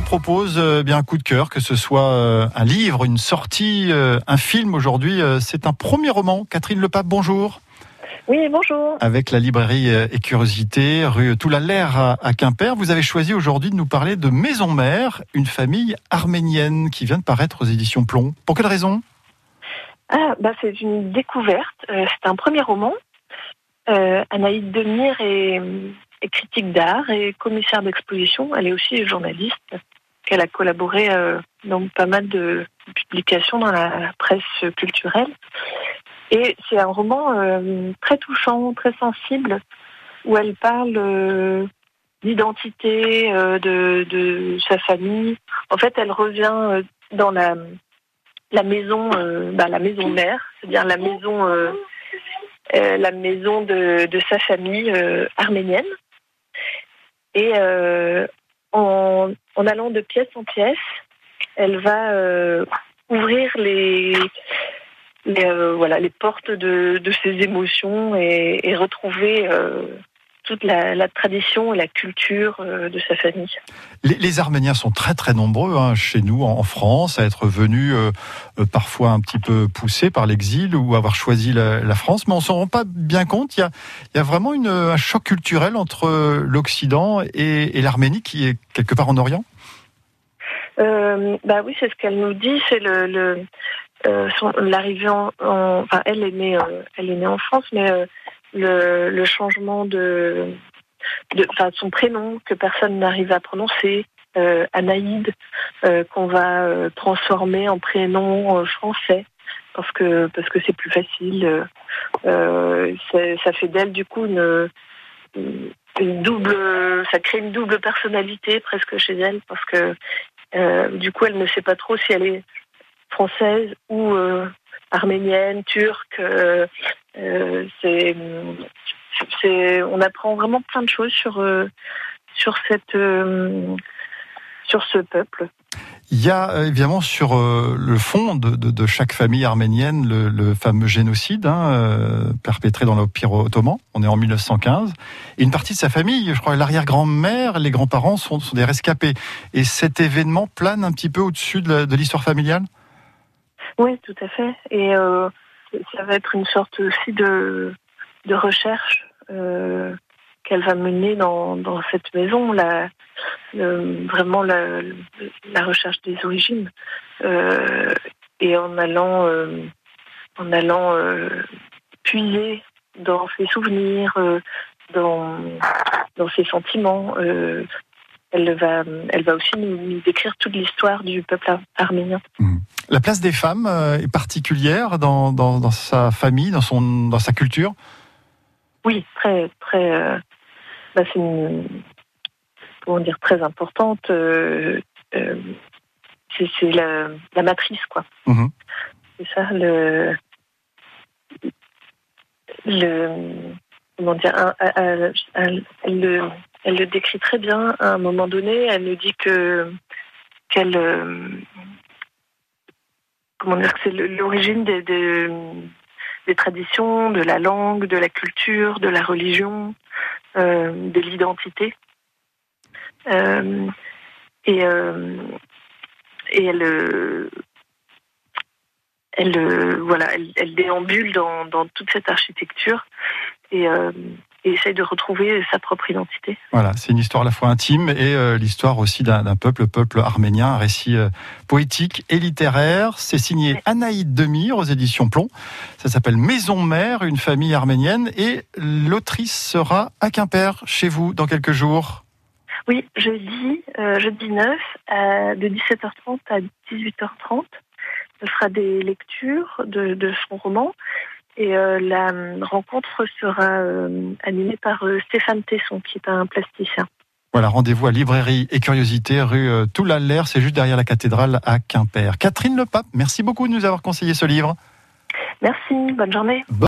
vous propose euh, bien un coup de cœur, que ce soit euh, un livre, une sortie, euh, un film aujourd'hui. C'est un premier roman. Catherine Lepape, bonjour. Oui, bonjour. Avec la librairie et Curiosité, rue Toulaler à Quimper, vous avez choisi aujourd'hui de nous parler de Maison Mère, une famille arménienne qui vient de paraître aux éditions Plomb. Pour quelle raison? Ah, bah, C'est une découverte. c'est un premier roman. Anaïd Demir est est critique d'art et commissaire d'exposition. Elle est aussi journaliste. Elle a collaboré euh, dans pas mal de publications dans la presse culturelle. Et c'est un roman euh, très touchant, très sensible, où elle parle euh, d'identité, de, de, sa famille. En fait, elle revient dans la, la maison, bah, la maison mère, c'est-à-dire la maison, la maison de, de sa famille arménienne. Et euh, en, en, allant de pièce en pièce, elle va euh, ouvrir les, les euh, voilà les portes de, de ses émotions et, et retrouver toute la, tradition et la culture euh, de sa famille. Les, Arméniens sont très très nombreux hein, chez nous en, France à être venus euh, euh, parfois un petit peu poussés par l'exil ou avoir choisi la, France, mais on s'en rend pas bien compte. Il y a, il y a vraiment une, un choc culturel entre l'Occident et, l'Arménie qui est quelque part en Orient? bah oui, c'est ce qu'elle nous dit. C'est le, l'arrivée en, enfin, elle est née, elle est née en France, mais le, le changement de, de son prénom que personne n'arrive à prononcer, euh, Anaïde, euh, qu'on va euh, transformer en prénom euh, français parce que parce que c'est plus facile. Euh, ça fait d'elle du coup une, une double, ça crée une double personnalité presque chez elle parce que du coup elle ne sait pas trop si elle est française ou arménienne, turque. Euh, c'est, c'est, on apprend vraiment plein de choses sur euh, sur cette euh, sur ce peuple. Il y a évidemment sur le fond de, chaque famille arménienne le, fameux génocide hein, perpétré dans l'Empire ottoman. On est en 1915. Et une partie de sa famille, je crois l'arrière-grand-mère, les grands-parents sont, des rescapés. Et cet événement plane un petit peu au-dessus de, de l'histoire familiale? Oui, tout à fait. Et euh, ça va être une sorte aussi de, de recherche euh, qu'elle va mener dans, dans cette maison, la, vraiment la, la, recherche des origines. Euh, et en allant, en allant puiser dans ses souvenirs, dans, dans ses sentiments, elle va, elle va aussi nous, décrire toute l'histoire du peuple arménien. Mmh. La place des femmes euh, est particulière dans, dans, sa famille, dans, son, dans sa culture? Oui, très, très. Euh, bah, c'est une, comment dire, très importante. Euh, c'est la, la, matrice, quoi. Mmh. C'est ça, le. le comment dire, elle, elle le décrit très bien. À un moment donné, elle nous dit que qu'elle euh, comment dire que c'est l'origine des, des, traditions, de la langue, de la culture, de la religion, euh, de l'identité. Euh, et et elle elle voilà elle, elle déambule dans, dans toute cette architecture et et essaye de retrouver sa propre identité. Voilà, c'est une histoire à la fois intime et euh, l'histoire aussi d'un peuple, le peuple arménien, un récit euh, poétique et littéraire. C'est signé Anaïd Demir aux éditions Plomb. Ça s'appelle Maison Mère, une famille arménienne et l'autrice sera à Quimper, chez vous, dans quelques jours. Oui, jeudi, euh, jeudi 9, de 17h30 à 18h30. Ce sera des lectures de, de son roman et euh, la rencontre sera euh, animée par euh, Stéphane Tesson, qui est un plasticien. Voilà, rendez-vous à Librairie et Curiosité, rue Toulaler, c'est juste derrière la cathédrale à Quimper. Catherine Lepape, merci beaucoup de nous avoir conseillé ce livre. Merci, bonne journée.